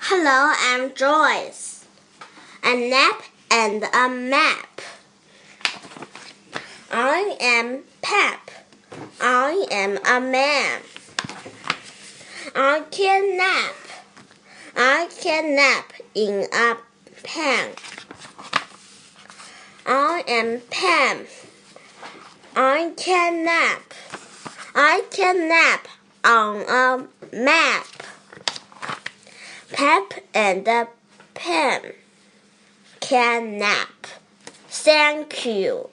Hello, I'm Joyce. A nap and a map. I am Pep. I am a man. I can nap. I can nap in a pen. I am Pam. I can nap. I can nap on a map. Pep and Pam can nap. Thank you.